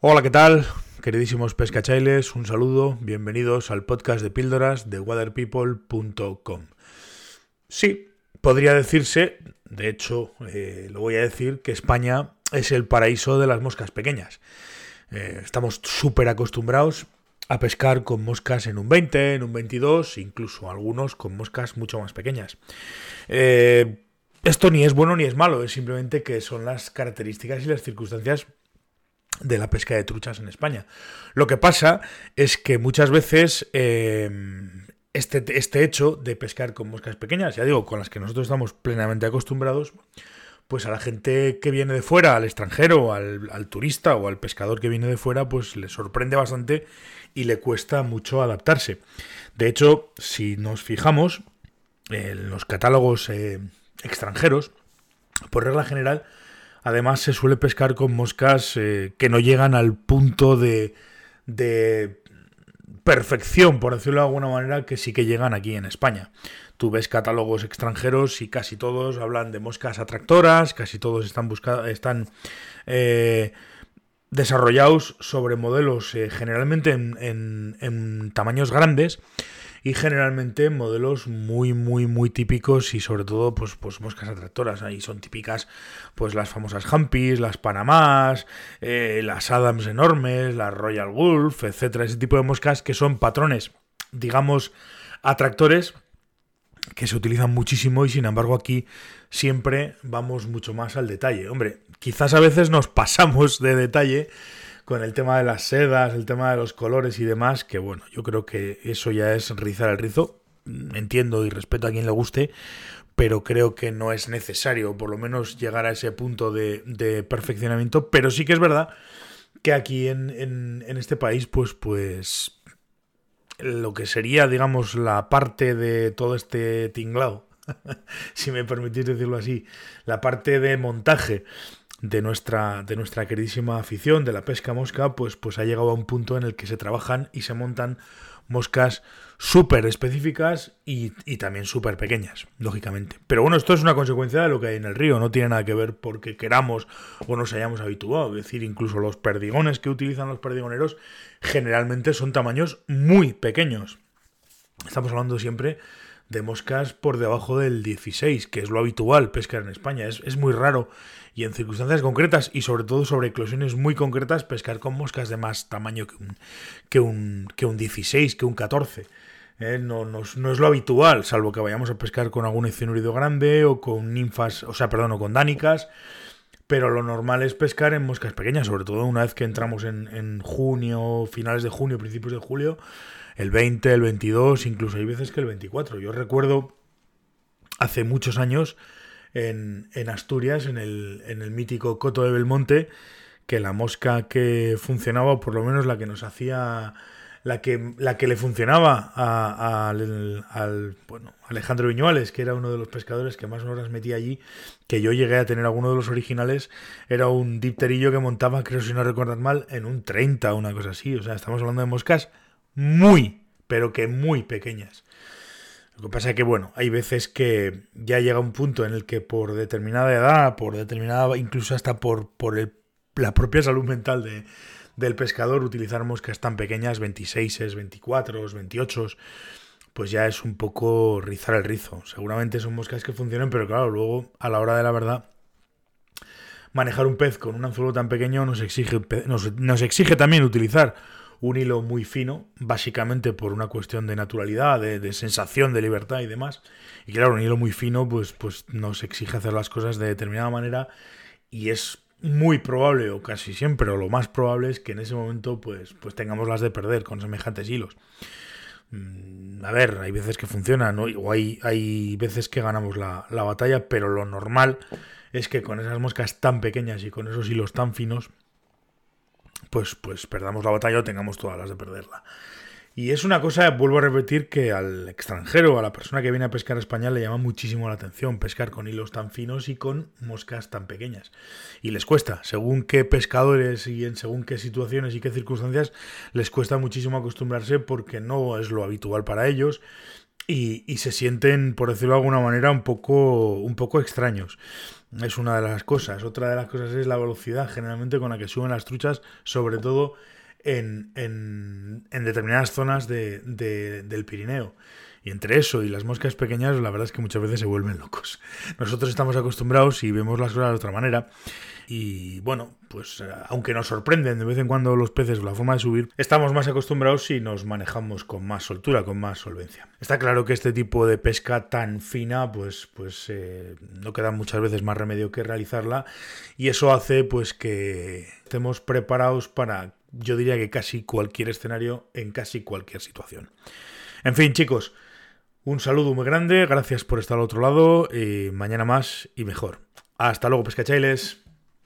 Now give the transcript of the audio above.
Hola, ¿qué tal? Queridísimos pescachailes, un saludo, bienvenidos al podcast de píldoras de waterpeople.com. Sí, podría decirse, de hecho, eh, lo voy a decir, que España es el paraíso de las moscas pequeñas. Eh, estamos súper acostumbrados a pescar con moscas en un 20, en un 22, incluso algunos con moscas mucho más pequeñas. Eh, esto ni es bueno ni es malo, es simplemente que son las características y las circunstancias de la pesca de truchas en España. Lo que pasa es que muchas veces eh, este, este, hecho de pescar con moscas pequeñas, ya digo, con las que nosotros estamos plenamente acostumbrados, pues a la gente que viene de fuera, al extranjero, al, turista o al pescador que viene de fuera, pues le sorprende bastante y le cuesta mucho adaptarse. De hecho, si nos fijamos en los catálogos eh, extranjeros, por regla general, Además, se suele pescar con moscas eh, que no llegan al punto de, de perfección, por decirlo de alguna manera, que sí que llegan aquí en España. Tú ves catálogos extranjeros y casi todos hablan de moscas atractoras, casi todos están, están eh, desarrollados sobre modelos eh, generalmente en, en, en, tamaños grandes y generalmente modelos muy, muy, muy típicos y sobre todo, pues, pues moscas atractoras. Ahí son típicas, pues las famosas Humpies, las Panamás, eh, las Adams enormes, las Royal Wolf, etcétera. Ese tipo de moscas que son patrones, digamos, atractores que se utilizan muchísimo y sin embargo aquí siempre vamos mucho más al detalle. Hombre, quizás a veces nos pasamos de detalle con el tema de las sedas, el tema de los colores y demás, que bueno, yo creo que eso ya es rizar el rizo. Entiendo y respeto a quien le guste, pero creo que no es necesario, por lo menos, llegar a ese punto de, perfeccionamiento. Pero sí que es verdad que aquí en, en, en este país, pues, pues, lo que sería, digamos, la parte de todo este tinglado, si me permitís decirlo así, la parte de montaje de nuestra, de nuestra queridísima afición de la pesca mosca, pues, pues ha llegado a un punto en el que se trabajan y se montan moscas súper específicas y, y, también súper pequeñas, lógicamente. Pero bueno, esto es una consecuencia de lo que hay en el río, no tiene nada que ver porque queramos o nos hayamos habituado. Es decir, incluso los perdigones que utilizan los perdigoneros generalmente son tamaños muy pequeños. Estamos hablando siempre de moscas por debajo del 16, que es lo habitual pescar en España. Es, es muy raro y en circunstancias concretas y sobre todo sobre eclosiones muy concretas pescar con moscas de más tamaño que un, que un, que un 16, que un 14. ¿eh? No, no, no, es lo habitual, salvo que vayamos a pescar con algún ecinurido grande o con ninfas, o sea, perdón, o con dánicas. Pero lo normal es pescar en moscas pequeñas, sobre todo una vez que entramos en, en junio, finales de junio, principios de julio, el 20, el 22, incluso hay veces que el 24. Yo recuerdo hace muchos años en, en Asturias, en el, en el mítico Coto de Belmonte, que la mosca que funcionaba, o por lo menos la que nos hacía la que, la que le funcionaba a, al, bueno, Alejandro Viñuales, que era uno de los pescadores que más horas metía allí, que yo llegué a tener alguno de los originales, era un dipterillo que montaba, creo si no recuerdas mal, en un 30 o una cosa así. O sea, estamos hablando de moscas muy, pero que muy pequeñas. Lo que pasa es que, bueno, hay veces que ya llega un punto en el que por determinada edad, por determinada, incluso hasta por, por el, la propia salud mental de, del pescador, utilizar moscas tan pequeñas, 26, 24, 28, pues ya es un poco rizar el rizo. Seguramente son moscas que funcionan, pero claro, luego a la hora de la verdad, manejar un pez con un anzuelo tan pequeño nos exige, nos, nos exige también utilizar un hilo muy fino, básicamente por una cuestión de naturalidad, de, de, sensación de libertad y demás. Y claro, un hilo muy fino, pues, pues nos exige hacer las cosas de determinada manera y es muy probable, o casi siempre, o lo más probable es que en ese momento pues, pues tengamos las de perder con semejantes hilos. Mm, a ver, hay veces que funcionan, ¿no? o hay, hay veces que ganamos la, la batalla, pero lo normal es que con esas moscas tan pequeñas y con esos hilos tan finos, pues, pues perdamos la batalla o tengamos todas las de perderla. Y es una cosa, vuelvo a repetir, que al extranjero, a la persona que viene a pescar a España, le llama muchísimo la atención pescar con hilos tan finos y con moscas tan pequeñas. Y les cuesta, según qué pescadores y en según qué situaciones y qué circunstancias, les cuesta muchísimo acostumbrarse porque no es lo habitual para ellos. Y, se sienten, por decirlo de alguna manera, un poco, un poco extraños. es una de las cosas. Otra de las cosas es la velocidad generalmente con la que suben las truchas, sobre todo en, determinadas zonas del Pirineo. Y entre eso y las moscas pequeñas, la verdad es que muchas veces se vuelven locos. Nosotros estamos acostumbrados y vemos las cosas de otra manera. Y bueno, pues eh, aunque nos sorprenden de vez en cuando los peces la forma de subir, estamos más acostumbrados y nos manejamos con más soltura, con más solvencia. Está claro que este tipo de pesca tan fina, pues, pues eh, no queda muchas veces más remedio que realizarla. Y eso hace pues que estemos preparados para, yo diría que casi cualquier escenario, en casi cualquier situación. En fin, chicos, un saludo muy grande, gracias por estar al otro lado y mañana más y mejor. Hasta luego, pescachailes.